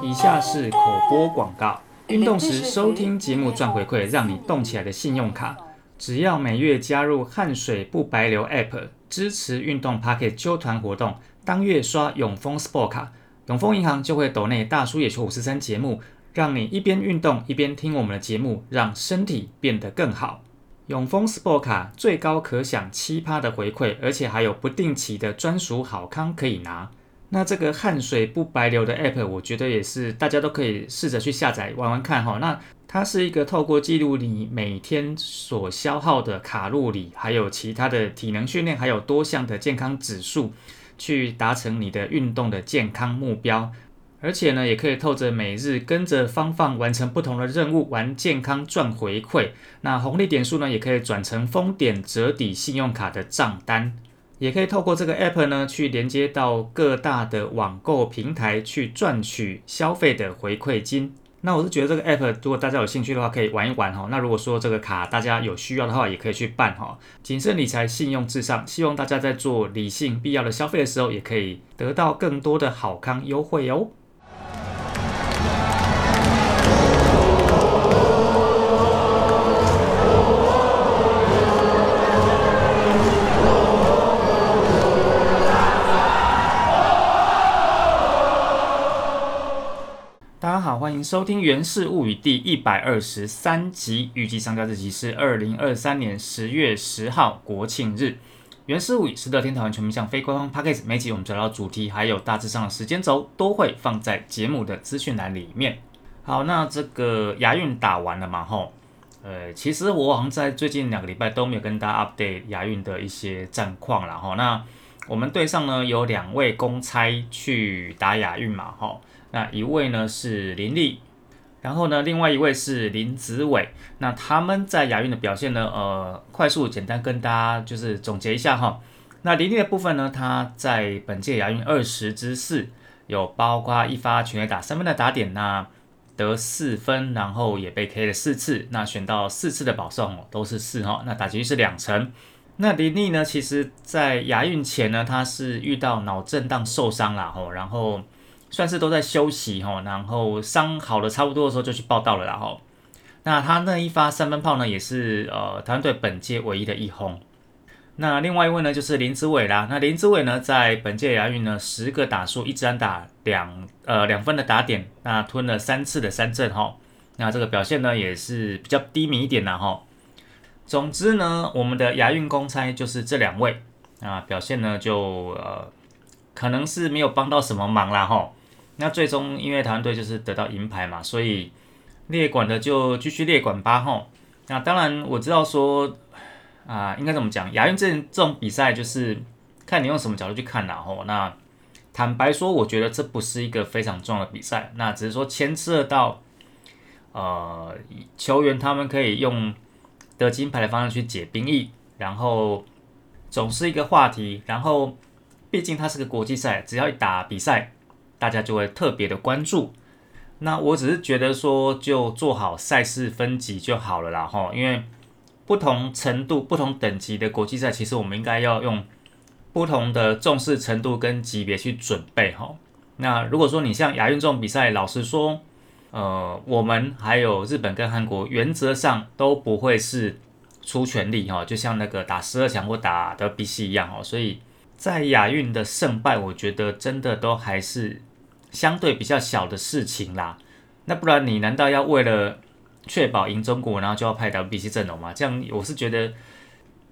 以下是口播广告。运动时收听节目赚回馈，让你动起来的信用卡，只要每月加入汗水不白流 App，支持运动 Pocket 揪团活动，当月刷永丰 Sport 卡，永丰银行就会抖内大叔野球五十三节目，让你一边运动一边听我们的节目，让身体变得更好。永丰 Sport 卡最高可享七趴的回馈，而且还有不定期的专属好康可以拿。那这个汗水不白流的 App，我觉得也是大家都可以试着去下载玩玩看哈。那它是一个透过记录你每天所消耗的卡路里，还有其他的体能训练，还有多项的健康指数，去达成你的运动的健康目标。而且呢，也可以透着每日跟着方放完成不同的任务，玩健康赚回馈。那红利点数呢，也可以转成丰点折抵信用卡的账单。也可以透过这个 app 呢，去连接到各大的网购平台，去赚取消费的回馈金。那我是觉得这个 app，如果大家有兴趣的话，可以玩一玩哈。那如果说这个卡大家有需要的话，也可以去办哈。谨慎理财，信用至上，希望大家在做理性必要的消费的时候，也可以得到更多的好康优惠哦。收听《源氏物语》第一百二十三集，预计上架日期是二零二三年十月十号，国庆日。《源氏物语》是乐天讨论全民向非官方 p a c k a g e 每集我们找到主题，还有大致上的时间轴，都会放在节目的资讯栏里面。好，那这个亚运打完了嘛？吼，呃，其实我好像在最近两个礼拜都没有跟大家 update 亚运的一些战况了。吼，那我们队上呢有两位公差去打亚运嘛？吼。那一位呢是林立，然后呢，另外一位是林子伟。那他们在亚运的表现呢？呃，快速简单跟大家就是总结一下哈。那林立的部分呢，他在本届亚运二十之四，有包括一发全垒打三分的打点，那得四分，然后也被 K 了四次，那选到四次的保送，都是四哈。那打击率是两成。那林立呢，其实在亚运前呢，他是遇到脑震荡受伤了吼，然后。算是都在休息哈，然后伤好了差不多的时候就去报道了，然后那他那一发三分炮呢，也是呃台湾队本届唯一的一轰。那另外一位呢就是林子伟啦，那林子伟呢在本届亚运呢十个打数一支安打两呃两分的打点，那吞了三次的三振哈，那这个表现呢也是比较低迷一点啦哈。总之呢，我们的亚运公差就是这两位啊，表现呢就呃可能是没有帮到什么忙啦哈。那最终因为台湾队就是得到银牌嘛，所以列管的就继续列管吧吼。那当然我知道说啊，应该怎么讲？亚运这这种比赛就是看你用什么角度去看啦吼。那坦白说，我觉得这不是一个非常重要的比赛，那只是说牵涉到呃球员他们可以用得金牌的方式去解兵役，然后总是一个话题。然后毕竟它是个国际赛，只要一打比赛。大家就会特别的关注，那我只是觉得说，就做好赛事分级就好了啦哈，因为不同程度、不同等级的国际赛，其实我们应该要用不同的重视程度跟级别去准备哈。那如果说你像亚运这种比赛，老实说，呃，我们还有日本跟韩国，原则上都不会是出全力哈，就像那个打十二强或打的比赛一样哦，所以在亚运的胜败，我觉得真的都还是。相对比较小的事情啦，那不然你难道要为了确保赢中国，然后就要派 WBC 阵容吗？这样我是觉得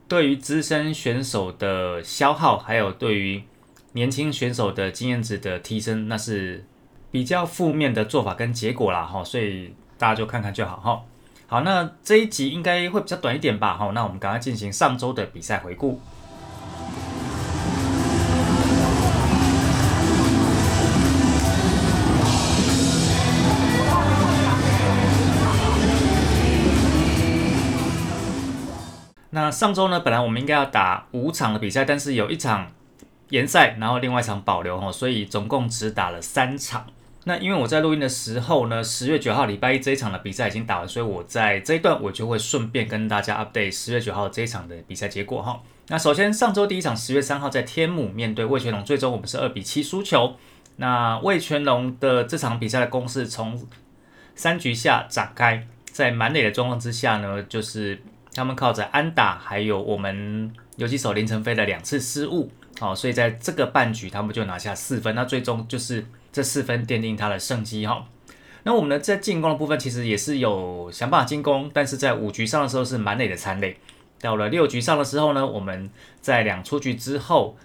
对于资深选手的消耗，还有对于年轻选手的经验值的提升，那是比较负面的做法跟结果啦哈，所以大家就看看就好哈。好，那这一集应该会比较短一点吧哈，那我们赶快进行上周的比赛回顾。上周呢，本来我们应该要打五场的比赛，但是有一场延赛，然后另外一场保留哦，所以总共只打了三场。那因为我在录音的时候呢，十月九号礼拜一这一场的比赛已经打完，所以我在这一段我就会顺便跟大家 update 十月九号这一场的比赛结果哈。那首先上周第一场十月三号在天母面对魏全龙，最终我们是二比七输球。那魏全龙的这场比赛的攻势从三局下展开，在满垒的状况之下呢，就是他们靠着安打，还有我们游击手林晨飞的两次失误，好，所以在这个半局他们就拿下四分，那最终就是这四分奠定他的胜机哈。那我们呢在进攻的部分其实也是有想办法进攻，但是在五局上的时候是满垒的残垒，到了六局上的时候呢，我们在两出局之后，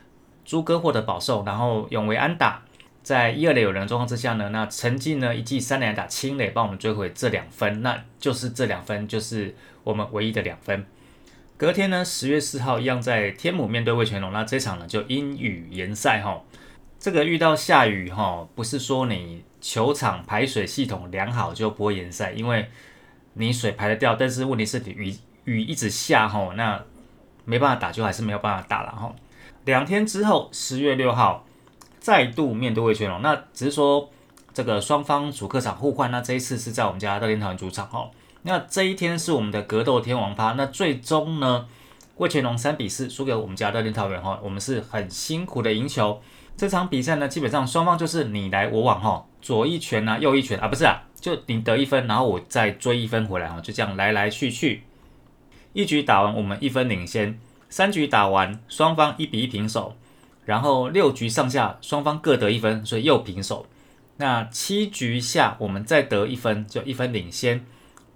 朱哥获得保送，然后永为安打。在一二垒有人的状况之下呢，那陈进呢一记三连打清垒帮我们追回这两分，那就是这两分就是我们唯一的两分。隔天呢，十月四号一样在天母面对魏全龙，那这场呢就阴雨延赛哈。这个遇到下雨哈，不是说你球场排水系统良好就不会延赛，因为你水排得掉，但是问题是雨雨一直下哈，那没办法打就还是没有办法打了哈。两天之后，十月六号。再度面对魏全龙，那只是说这个双方主客场互换，那这一次是在我们家大天堂主场哈。那这一天是我们的格斗天王趴，那最终呢，魏全龙三比四输给我们家的林桃园哈。我们是很辛苦的赢球。这场比赛呢，基本上双方就是你来我往哈，左一拳啊，右一拳啊，不是啊，就你得一分，然后我再追一分回来哈，就这样来来去去，一局打完我们一分领先，三局打完双方一比一平手。然后六局上下双方各得一分，所以又平手。那七局下我们再得一分，就一分领先。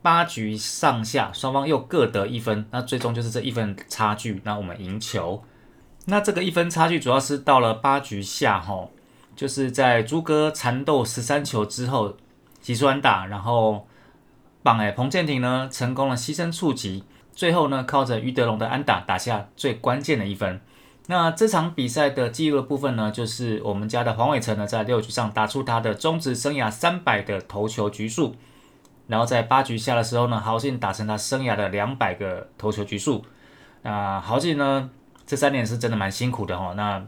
八局上下双方又各得一分，那最终就是这一分差距，那我们赢球。那这个一分差距主要是到了八局下吼，就是在朱哥缠斗十三球之后，急转打，然后棒哎彭建廷呢成功了牺牲触及，最后呢靠着于德龙的安打打下最关键的一分。那这场比赛的记录的部分呢，就是我们家的黄伟成呢，在六局上打出他的中职生涯三百的投球局数，然后在八局下的时候呢，豪进打成他生涯的两百个投球局数。那豪进呢，这三年是真的蛮辛苦的哈。那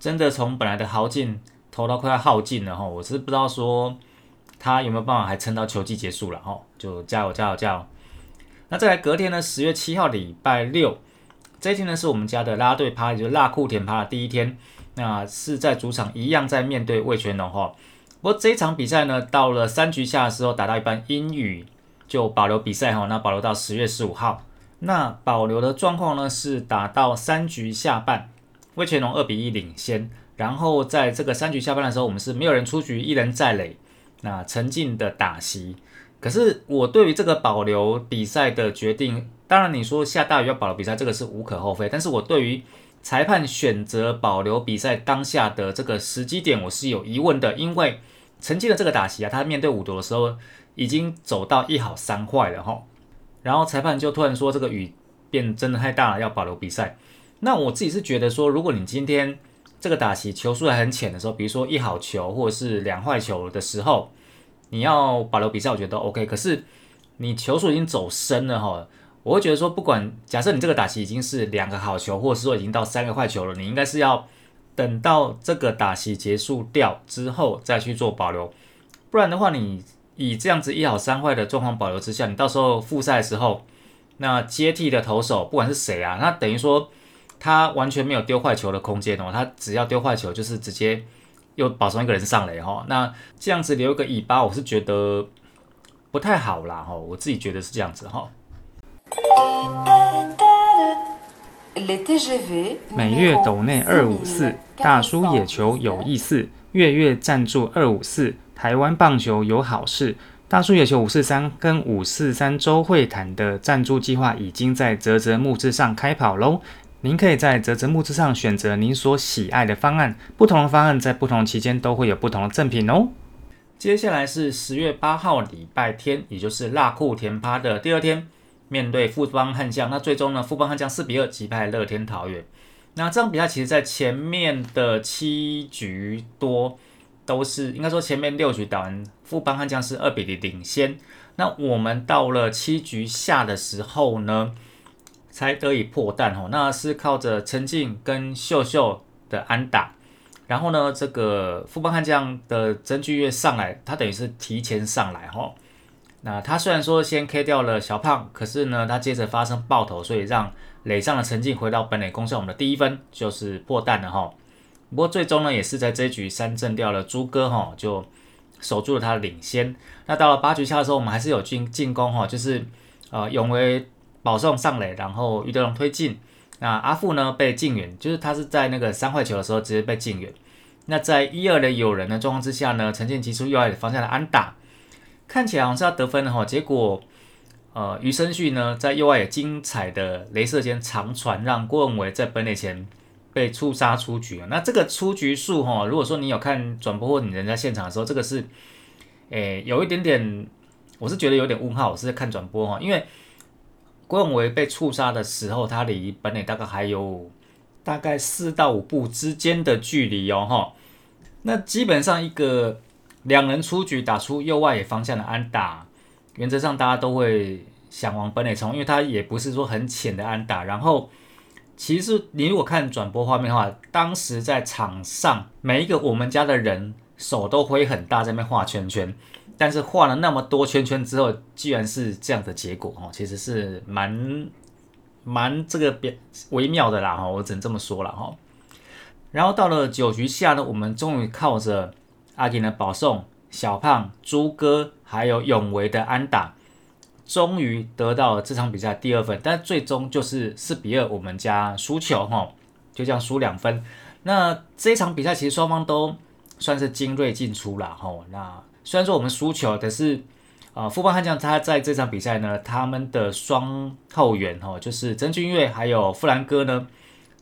真的从本来的豪进投到快要耗尽了哈，我是不知道说他有没有办法还撑到球季结束了哈，就加油加油加油。那再来隔天呢，十月七号礼拜六。这一天呢是我们家的拉队趴，也就是辣库田趴的第一天。那是在主场一样在面对魏全龙哈。不过这一场比赛呢，到了三局下的时候打到一半，阴雨就保留比赛哈。那保留到十月十五号。那保留的状况呢是打到三局下半，魏全龙二比一领先。然后在这个三局下半的时候，我们是没有人出局，一人在垒。那沉浸的打席。可是我对于这个保留比赛的决定。当然，你说下大雨要保留比赛，这个是无可厚非。但是我对于裁判选择保留比赛当下的这个时机点，我是有疑问的。因为曾经的这个打席啊，他面对五夺的时候已经走到一好三坏了哈。然后裁判就突然说这个雨变真的太大了，要保留比赛。那我自己是觉得说，如果你今天这个打席球速还很浅的时候，比如说一好球或者是两坏球的时候，你要保留比赛，我觉得 OK。可是你球速已经走深了哈。我会觉得说，不管假设你这个打席已经是两个好球，或者是说已经到三个坏球了，你应该是要等到这个打席结束掉之后再去做保留，不然的话，你以这样子一好三坏的状况保留之下，你到时候复赛的时候，那接替的投手不管是谁啊，那等于说他完全没有丢坏球的空间哦，他只要丢坏球就是直接又保送一个人上来哈，那这样子留一个尾巴，我是觉得不太好啦哈，我自己觉得是这样子哈。每月斗内二五四，大叔野球有意思，月月赞助二五四，台湾棒球有好事。大叔野球五四三跟五四三周会谈的赞助计划已经在泽泽木资上开跑喽！您可以在泽泽木资上选择您所喜爱的方案，不同的方案在不同期间都会有不同的赠品哦。接下来是十月八号礼拜天，也就是辣库甜趴的第二天。面对富邦悍将，那最终呢？富邦悍将四比二击败乐天桃园。那这场比赛其实，在前面的七局多都是应该说前面六局打完，富邦悍将是二比零领先。那我们到了七局下的时候呢，才得以破蛋哦。那是靠着陈静跟秀秀的安打，然后呢，这个富邦悍将的曾巨月上来，他等于是提前上来哈。那他虽然说先 K 掉了小胖，可是呢，他接着发生爆头，所以让垒上的陈静回到本垒攻下我们的第一分，就是破蛋了哈。不过最终呢，也是在这一局三振掉了朱哥哈，就守住了他的领先。那到了八局下的时候，我们还是有进进攻哈，就是呃永威保送上垒，然后余德龙推进。那阿富呢被禁远，就是他是在那个三坏球的时候直接被禁远。那在一二的有人的状况之下呢，陈建提出右外方向的安打，看起来好像是要得分的哈，结果。呃，余生旭呢，在右外野精彩的镭射间长传，让郭文伟在本垒前被触杀出局了那这个出局数哈，如果说你有看转播或你人在现场的时候，这个是，诶，有一点点，我是觉得有点问号。我是在看转播哈，因为郭文伟被触杀的时候，他离本垒大概还有大概四到五步之间的距离哦哈。那基本上一个两人出局打出右外野方向的安打。原则上大家都会想往本垒冲，因为它也不是说很浅的安打。然后，其实你如果看转播画面的话，当时在场上每一个我们家的人手都挥很大，在那边画圈圈。但是画了那么多圈圈之后，居然是这样的结果哦，其实是蛮蛮这个别微妙的啦哈，我只能这么说了哈。然后到了九局下呢，我们终于靠着阿金的保送。小胖、朱哥还有永维的安打，终于得到了这场比赛第二分，但最终就是四比二，我们家输球哈，就这样输两分。那这一场比赛其实双方都算是精锐进出了哈。那虽然说我们输球，但是呃，富邦悍将他在这场比赛呢，他们的双后援哈，就是曾俊岳还有富兰哥呢，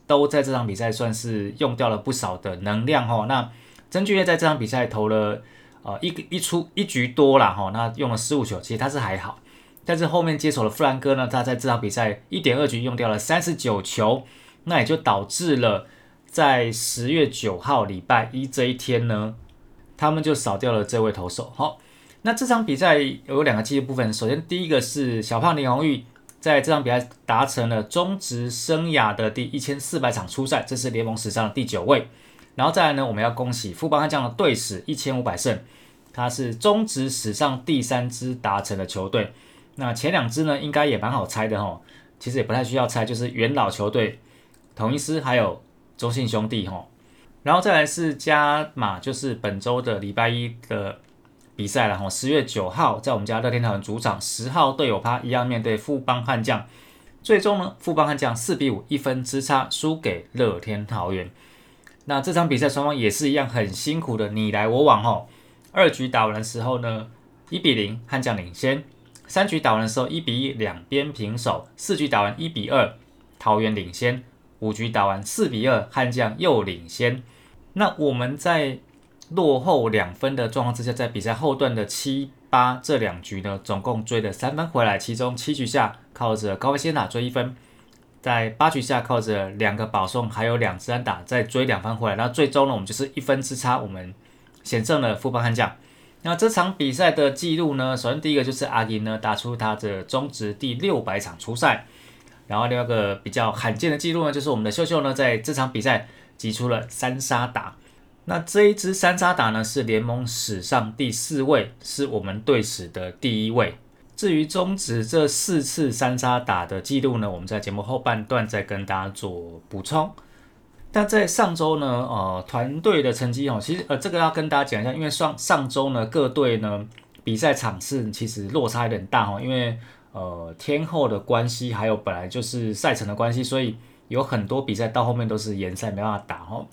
都在这场比赛算是用掉了不少的能量哈。那曾俊岳在这场比赛投了。呃，一个一出一局多了哈，那用了十五球，其实他是还好，但是后面接手的弗兰哥呢，他在这场比赛一点二局用掉了三十九球，那也就导致了在十月九号礼拜一这一天呢，他们就少掉了这位投手。好，那这场比赛有两个记忆部分，首先第一个是小胖林红玉在这场比赛达成了中职生涯的第一千四百场出赛，这是联盟史上的第九位。然后再来呢，我们要恭喜富邦悍将的队史一千五百胜，他是中职史上第三支达成的球队。那前两支呢，应该也蛮好猜的哈，其实也不太需要猜，就是元老球队统一师还有中信兄弟哈。然后再来是加码，就是本周的礼拜一的比赛了哈，十月九号在我们家乐天桃园主场，十号队友趴一样面对富邦悍将，最终呢，富邦悍将四比五一分之差输给乐天桃园。那这场比赛双方也是一样很辛苦的你来我往哈。二局打完的时候呢，一比零悍将领先；三局打完的时候一比一两边平手；四局打完一比二桃园领先；五局打完四比二悍将又领先。那我们在落后两分的状况之下，在比赛后段的七八这两局呢，总共追了三分回来，其中七局下靠着高威先打追一分。在八局下靠着两个保送，还有两支安打再追两分回来，那最终呢，我们就是一分之差，我们险胜了富邦悍将。那这场比赛的记录呢，首先第一个就是阿银呢打出他的中职第六百场出赛，然后另外一个比较罕见的记录呢，就是我们的秀秀呢在这场比赛击出了三杀打。那这一支三杀打呢是联盟史上第四位，是我们队史的第一位。至于中止这四次三杀打的记录呢，我们在节目后半段再跟大家做补充。但在上周呢，呃，团队的成绩哦，其实呃，这个要跟大家讲一下，因为上上周呢，各队呢比赛场次其实落差有点大哦，因为呃天后的关系，还有本来就是赛程的关系，所以有很多比赛到后面都是延赛没办法打哦，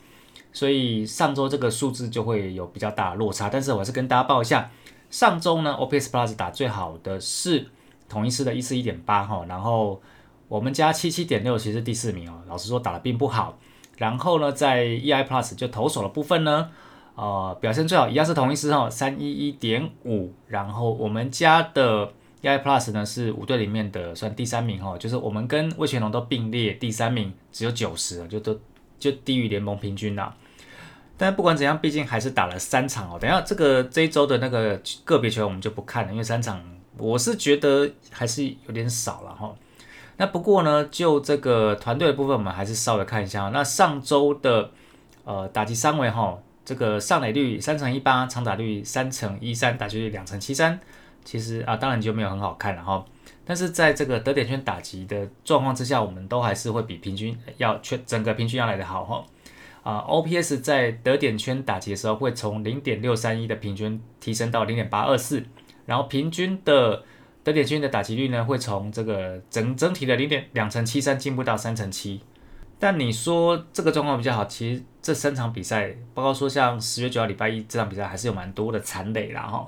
所以上周这个数字就会有比较大的落差。但是我还是跟大家报一下。上周呢，OPS Plus 打最好的是同一师的一四一点八哈，然后我们家七七点六其实第四名哦，老实说打的并不好。然后呢，在 EI Plus 就投手的部分呢，呃，表现最好一样是同一师哈，三一一点五。然后我们家的 EI Plus 呢是五队里面的算第三名哈，就是我们跟魏全龙都并列第三名，只有九十，就都就低于联盟平均啦。但不管怎样，毕竟还是打了三场哦。等下这个这一周的那个个别球我们就不看了，因为三场我是觉得还是有点少了哈。那不过呢，就这个团队的部分，我们还是稍微看一下。那上周的呃打击三围哈，这个上垒率三乘一八，长打率三乘一三，打击率两乘七三，其实啊当然就没有很好看了哈。但是在这个得点圈打击的状况之下，我们都还是会比平均要全整个平均要来的好哈。啊，OPS 在得点圈打击的时候会从零点六三一的平均提升到零点八二四，然后平均的得点圈的打击率呢会从这个整整体的零点两成七三进步到三成七。但你说这个状况比较好，其实这三场比赛，包括说像十月九号礼拜一这场比赛，还是有蛮多的残垒啦哈。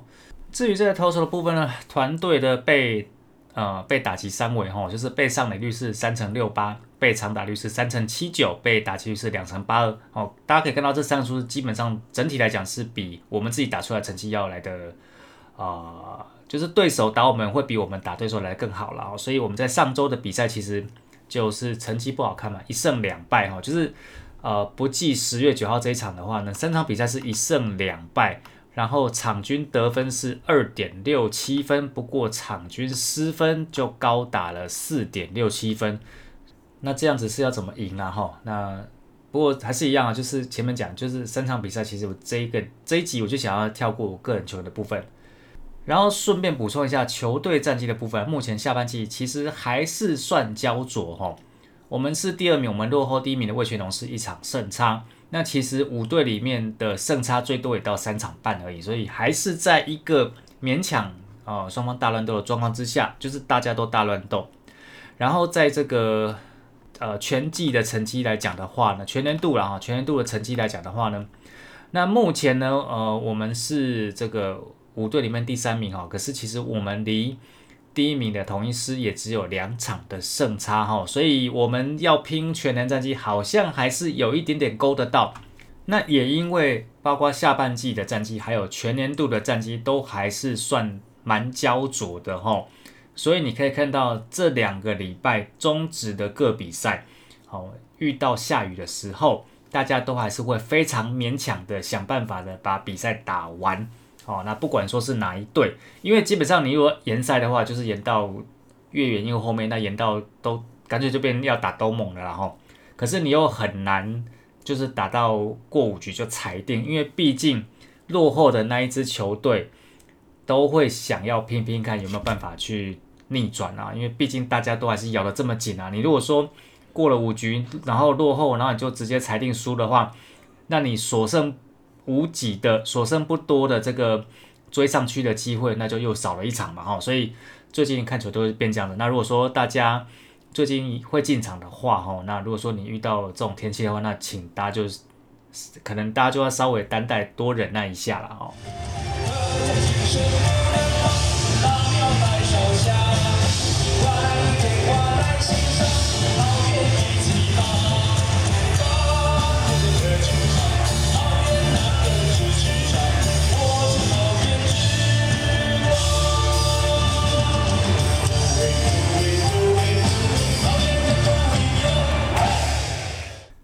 至于这个投手的部分呢，团队的被呃被打击三围哈，就是被上垒率是三乘六八，被长打率是三乘七九，被打击率是两乘八二。哦，大家可以看到这三个数字基本上整体来讲是比我们自己打出来成绩要来的啊，就是对手打我们会比我们打对手来更好了。所以我们在上周的比赛其实。就是成绩不好看嘛，一胜两败哈，就是呃不计十月九号这一场的话呢，三场比赛是一胜两败，然后场均得分是二点六七分，不过场均失分就高达了四点六七分，那这样子是要怎么赢啊哈？那不过还是一样啊，就是前面讲，就是三场比赛，其实我这一个这一集我就想要跳过我个人球员的部分。然后顺便补充一下球队战绩的部分，目前下半季其实还是算焦灼哈。我们是第二名，我们落后第一名的魏全龙是一场胜差。那其实五队里面的胜差最多也到三场半而已，所以还是在一个勉强啊双方大乱斗的状况之下，就是大家都大乱斗。然后在这个呃全季的成绩来讲的话呢，全年度了哈，全年度的成绩来讲的话呢，那目前呢呃我们是这个。五队里面第三名哈，可是其实我们离第一名的同一师也只有两场的胜差哈，所以我们要拼全年战绩，好像还是有一点点勾得到。那也因为包括下半季的战绩，还有全年度的战绩，都还是算蛮焦灼的哈，所以你可以看到这两个礼拜中止的各比赛，好遇到下雨的时候，大家都还是会非常勉强的想办法的把比赛打完。哦，那不管说是哪一队，因为基本上你如果延赛的话，就是延到越远越后面，那延到都干脆就变要打都猛了，然后，可是你又很难就是打到过五局就裁定，因为毕竟落后的那一支球队都会想要拼拼看有没有办法去逆转啊，因为毕竟大家都还是咬得这么紧啊，你如果说过了五局然后落后，然后你就直接裁定输的话，那你所剩。无几的所剩不多的这个追上去的机会，那就又少了一场嘛哈，所以最近看球都是变这样的。那如果说大家最近会进场的话哈，那如果说你遇到这种天气的话，那请大家就是可能大家就要稍微担待多忍耐一下了哦。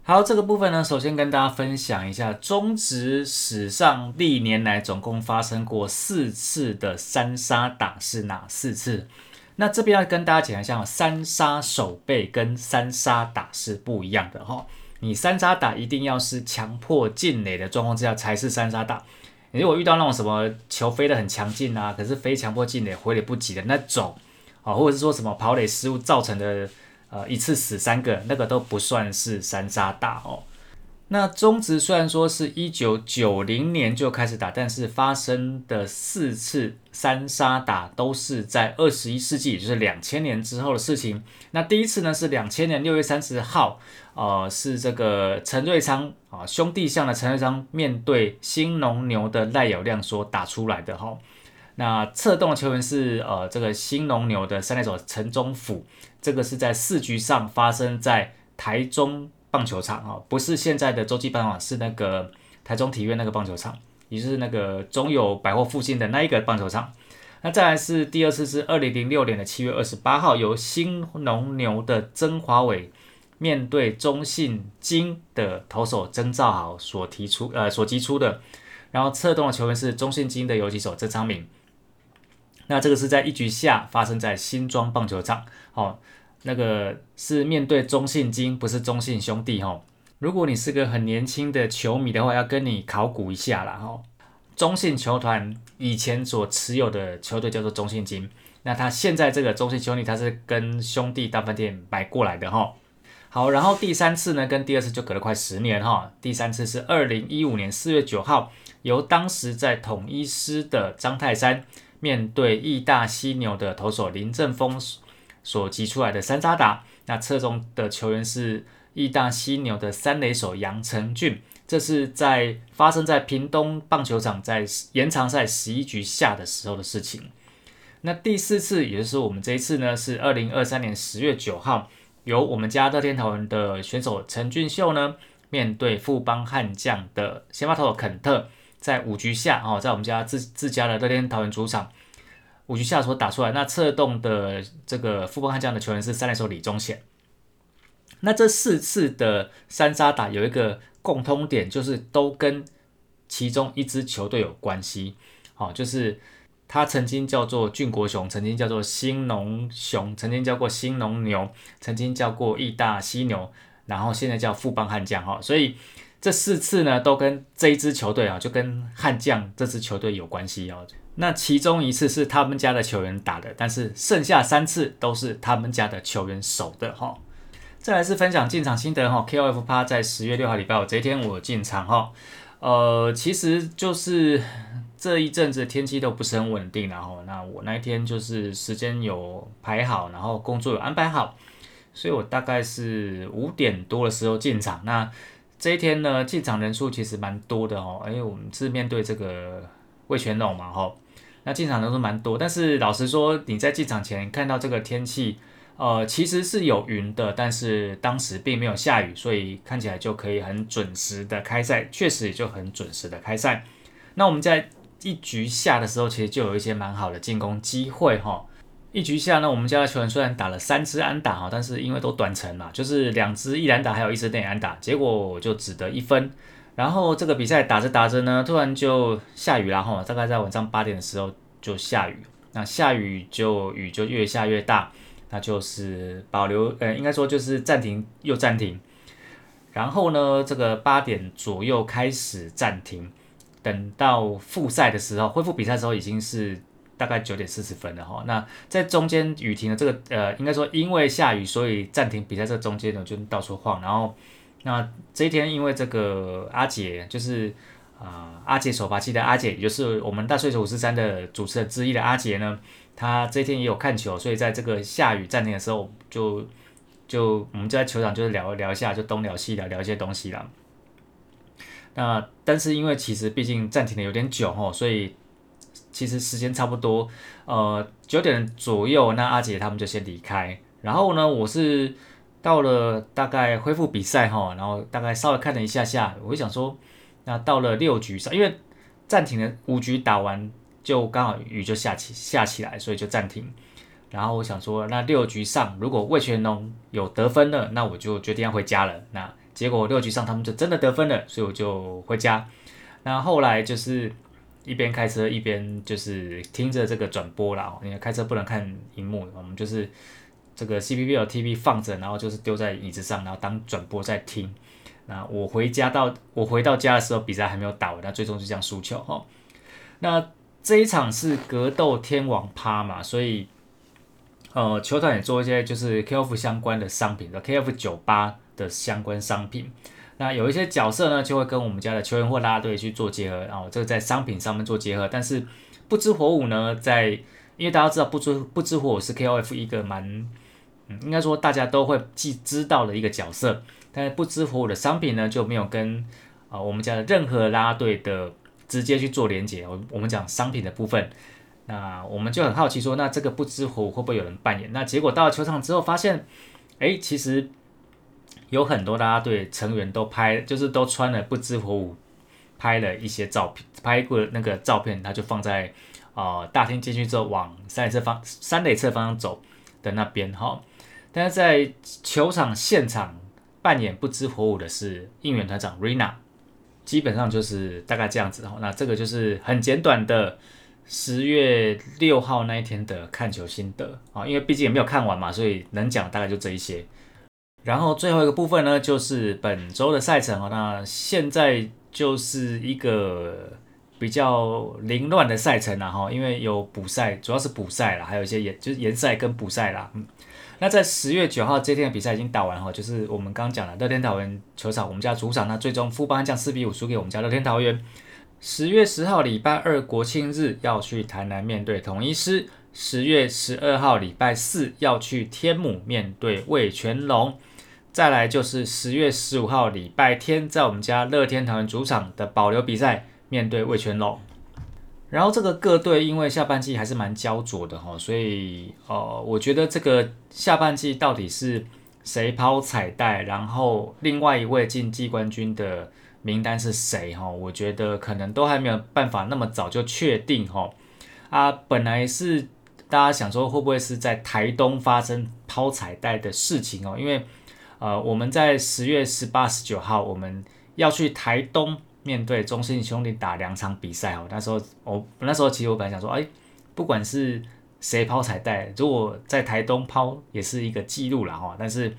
好，这个部分呢，首先跟大家分享一下，中职史上历年来总共发生过四次的三杀打是哪四次？那这边要跟大家讲一下，三杀守备跟三杀打是不一样的哈。你三杀打一定要是强迫进垒的状况之下才是三杀打。如果遇到那种什么球飞得很强劲啊，可是非强迫进垒回垒不及的那种啊，或者是说什么跑垒失误造成的。呃，一次死三个，那个都不算是三杀打哦。那中职虽然说是一九九零年就开始打，但是发生的四次三杀打都是在二十一世纪，也就是两千年之后的事情。那第一次呢是两千年六月三十号，呃，是这个陈瑞昌啊兄弟象的陈瑞昌面对新农牛的赖友亮所打出来的哈。那策动的球员是呃这个新农牛的三垒手陈忠甫。这个是在四局上发生在台中棒球场啊，不是现在的洲际棒球场，是那个台中体院那个棒球场，也就是那个中友百货附近的那一个棒球场。那再来是第二次是二零零六年的七月二十八号，由新农牛的曾华伟面对中信金的投手曾兆豪所提出呃所击出的，然后策动的球员是中信金的游击手曾昌明。那这个是在一局下发生在新庄棒球场，哦。那个是面对中信金，不是中信兄弟哈。如果你是个很年轻的球迷的话，要跟你考古一下啦哈。中信球团以前所持有的球队叫做中信金，那他现在这个中信兄弟，他是跟兄弟大饭店买过来的哈。好，然后第三次呢，跟第二次就隔了快十年哈。第三次是二零一五年四月九号，由当时在统一师的张泰山面对义大犀牛的投手林正峰所击出来的三扎打。那侧中的球员是义大犀牛的三垒手杨成俊。这是在发生在屏东棒球场在延长赛十一局下的时候的事情。那第四次，也就是我们这一次呢，是二零二三年十月九号。由我们家乐天桃园的选手陈俊秀呢，面对富邦悍将的先发投手肯特，在五局下哦，在我们家自自家的乐天桃园主场五局下所打出来，那策动的这个富邦悍将的球员是三垒手李宗贤。那这四次的三杀打有一个共通点，就是都跟其中一支球队有关系，好，就是。他曾经叫做俊国雄，曾经叫做新农雄，曾经叫过新农牛，曾经叫过义大犀牛，然后现在叫富邦悍将哈，所以这四次呢都跟这一支球队啊，就跟悍将这支球队有关系哦。那其中一次是他们家的球员打的，但是剩下三次都是他们家的球员守的哈。再来是分享进场心得哈，KOF 趴在十月六号礼拜五这一天我进场哈，呃，其实就是。这一阵子天气都不是很稳定，然后那我那一天就是时间有排好，然后工作有安排好，所以我大概是五点多的时候进场。那这一天呢，进场人数其实蛮多的哦，因为我们是面对这个魏全龙嘛，哈，那进场人数蛮多。但是老实说，你在进场前看到这个天气，呃，其实是有云的，但是当时并没有下雨，所以看起来就可以很准时的开赛，确实也就很准时的开赛。那我们在一局下的时候，其实就有一些蛮好的进攻机会哈。一局下呢，我们家的球员虽然打了三支安打哈，但是因为都短程嘛，就是两支一安打，还有一支内安打，结果就只得一分。然后这个比赛打着打着呢，突然就下雨了哈，大概在晚上八点的时候就下雨。那下雨就雨就越下越大，那就是保留呃，应该说就是暂停又暂停。然后呢，这个八点左右开始暂停。等到复赛的时候，恢复比赛的时候已经是大概九点四十分了哈。那在中间雨停的这个呃，应该说因为下雨，所以暂停比赛。这中间呢就到处晃。然后那这一天因为这个阿杰就是啊阿杰首发期的阿杰，也就是我们大岁数五十三的主持人之一的阿杰呢，他这一天也有看球，所以在这个下雨暂停的时候，就就我们就在球场就是聊聊一下，就东聊西聊聊一些东西了。那但是因为其实毕竟暂停的有点久哦，所以其实时间差不多，呃九点左右，那阿杰他们就先离开，然后呢，我是到了大概恢复比赛哈，然后大概稍微看了一下下，我就想说，那到了六局上，因为暂停的五局打完就刚好雨就下起下起来，所以就暂停，然后我想说，那六局上如果魏全龙有得分了，那我就决定要回家了，那。结果六局上他们就真的得分了，所以我就回家。那后来就是一边开车一边就是听着这个转播啦，因为开车不能看荧幕，我们就是这个 C P B L T V 放着，然后就是丢在椅子上，然后当转播在听。那我回家到我回到家的时候，比赛还没有打完，那最终就这样输球哈。那这一场是格斗天王趴嘛，所以呃球团也做一些就是 K F 相关的商品的 K F 九八。的相关商品，那有一些角色呢，就会跟我们家的球员或拉队去做结合，然后这个在商品上面做结合。但是不知火舞呢，在因为大家知道不知不知火舞是 KOF 一个蛮，嗯，应该说大家都会既知道的一个角色，但是不知火舞的商品呢，就没有跟啊我们家的任何拉队的直接去做连接。我我们讲商品的部分，那我们就很好奇说，那这个不知火舞会不会有人扮演？那结果到了球场之后发现，哎，其实。有很多啦啦队成员都拍，就是都穿了不知火舞拍了一些照片，拍过那个照片，他就放在啊大厅进去之后往三垒侧方三垒侧方向走的那边哈。但是在球场现场扮演不知火舞的是应援团长 Rina，基本上就是大概这样子哈。那这个就是很简短的十月六号那一天的看球心得啊，因为毕竟也没有看完嘛，所以能讲大概就这一些。然后最后一个部分呢，就是本周的赛程哦。那现在就是一个比较凌乱的赛程了哈，因为有补赛，主要是补赛啦，还有一些延就是延赛跟补赛啦。嗯，那在十月九号这天的比赛已经打完哈，就是我们刚刚讲了乐天桃园球场，我们家主场，那最终富邦将四比五输给我们家乐天桃园。十月十号礼拜二国庆日要去台南面对统一师，十月十二号礼拜四要去天母面对味全龙，再来就是十月十五号礼拜天在我们家乐天堂主场的保留比赛面对味全龙。然后这个各队因为下半季还是蛮焦灼的哈，所以呃，我觉得这个下半季到底是谁抛彩带，然后另外一位竞技冠军的名单是谁哈？我觉得可能都还没有办法那么早就确定哈。啊，本来是大家想说会不会是在台东发生抛彩带的事情哦，因为呃我们在十月十八、十九号我们要去台东。面对中信兄弟打两场比赛哦，那时候我那时候其实我本来想说，哎，不管是谁抛彩带，如果在台东抛也是一个记录了哈。但是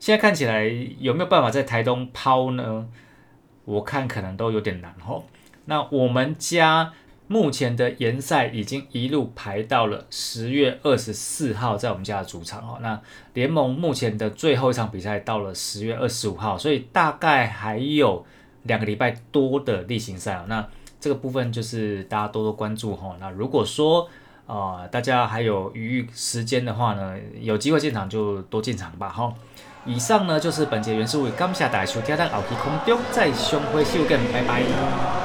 现在看起来有没有办法在台东抛呢？我看可能都有点难哈。那我们家目前的联赛已经一路排到了十月二十四号，在我们家的主场哦。那联盟目前的最后一场比赛到了十月二十五号，所以大概还有。两个礼拜多的例行赛啊，那这个部分就是大家多多关注哈。那如果说啊，大家还有余裕时间的话呢，有机会进场就多进场吧哈。以上呢就是本节原始物，感谢大家收听，咱后期空中再相会，再见，拜拜。